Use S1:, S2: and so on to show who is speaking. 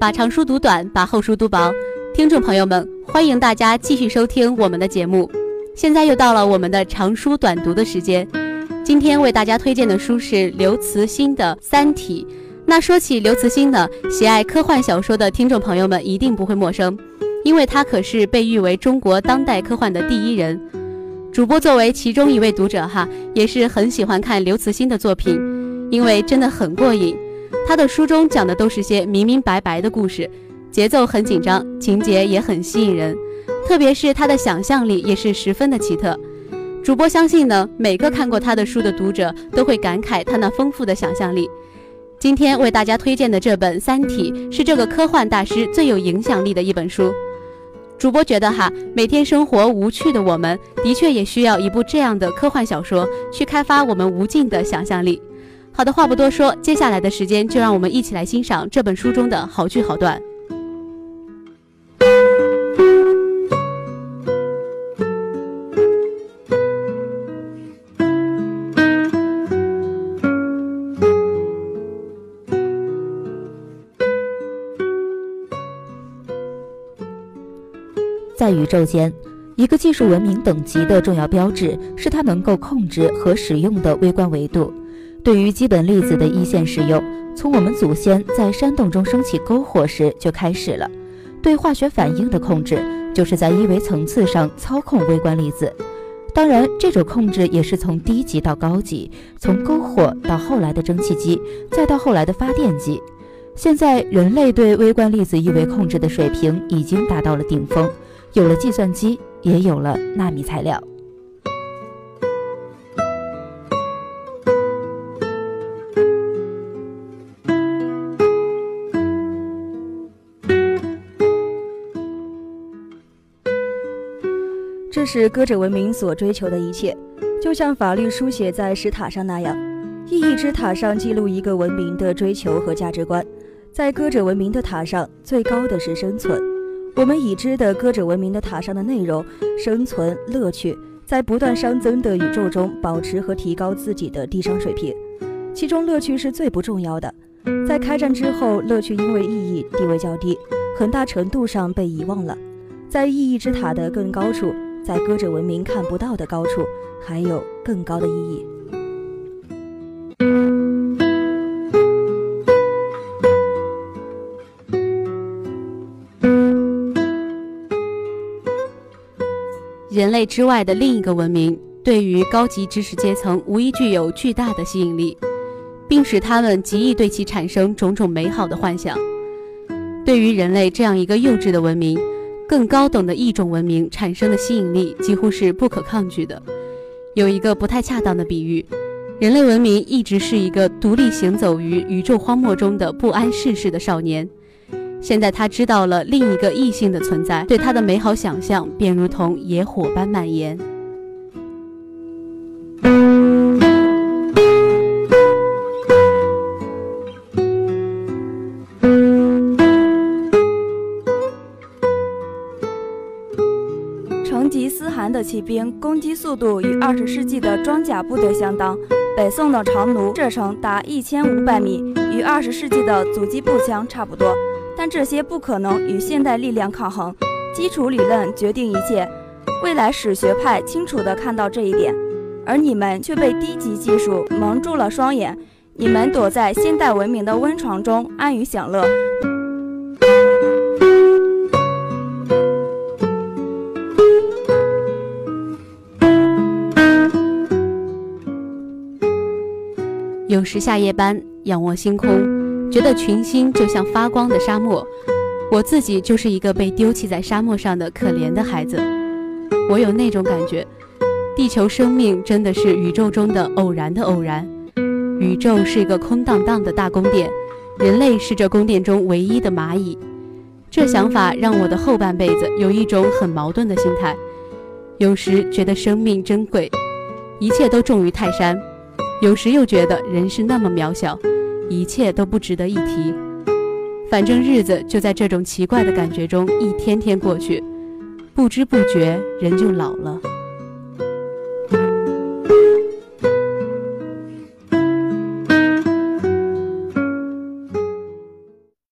S1: 把长书读短，把厚书读薄。听众朋友们，欢迎大家继续收听我们的节目。现在又到了我们的长书短读的时间。今天为大家推荐的书是刘慈欣的《三体》。那说起刘慈欣呢，喜爱科幻小说的听众朋友们一定不会陌生，因为他可是被誉为中国当代科幻的第一人。主播作为其中一位读者哈，也是很喜欢看刘慈欣的作品，因为真的很过瘾。他的书中讲的都是些明明白白的故事，节奏很紧张，情节也很吸引人，特别是他的想象力也是十分的奇特。主播相信呢，每个看过他的书的读者都会感慨他那丰富的想象力。今天为大家推荐的这本《三体》是这个科幻大师最有影响力的一本书。主播觉得哈，每天生活无趣的我们，的确也需要一部这样的科幻小说，去开发我们无尽的想象力。好的，话不多说，接下来的时间就让我们一起来欣赏这本书中的好句好段。
S2: 在宇宙间，一个技术文明等级的重要标志是它能够控制和使用的微观维度。对于基本粒子的一线使用，从我们祖先在山洞中升起篝火时就开始了。对化学反应的控制，就是在一维层次上操控微观粒子。当然，这种控制也是从低级到高级，从篝火到后来的蒸汽机，再到后来的发电机。现在，人类对微观粒子一维控制的水平已经达到了顶峰。有了计算机，也有了纳米材料。
S3: 这是歌者文明所追求的一切，就像法律书写在石塔上那样，意义之塔上记录一个文明的追求和价值观。在歌者文明的塔上，最高的是生存。我们已知的歌者文明的塔上的内容，生存乐趣，在不断熵增的宇宙中保持和提高自己的地商水平，其中乐趣是最不重要的。在开战之后，乐趣因为意义地位较低，很大程度上被遗忘了。在意义之塔的更高处，在歌者文明看不到的高处，还有更高的意义。
S1: 人类之外的另一个文明，对于高级知识阶层无疑具有巨大的吸引力，并使他们极易对其产生种种美好的幻想。对于人类这样一个幼稚的文明，更高等的异种文明产生的吸引力几乎是不可抗拒的。有一个不太恰当的比喻，人类文明一直是一个独立行走于宇宙荒漠中的不谙世事的少年。现在他知道了另一个异性的存在，对他的美好想象便如同野火般蔓延。
S4: 成吉思汗的骑兵攻击速度与二十世纪的装甲部队相当，北宋的长弩射程达一千五百米，与二十世纪的阻击步枪差不多。但这些不可能与现代力量抗衡，基础理论决定一切。未来史学派清楚地看到这一点，而你们却被低级技术蒙住了双眼。你们躲在现代文明的温床中安于享乐。
S1: 有时下夜班，仰望星空。觉得群星就像发光的沙漠，我自己就是一个被丢弃在沙漠上的可怜的孩子。我有那种感觉，地球生命真的是宇宙中的偶然的偶然。宇宙是一个空荡荡的大宫殿，人类是这宫殿中唯一的蚂蚁。这想法让我的后半辈子有一种很矛盾的心态：有时觉得生命珍贵，一切都重于泰山；有时又觉得人是那么渺小。一切都不值得一提，反正日子就在这种奇怪的感觉中一天天过去，不知不觉人就老了。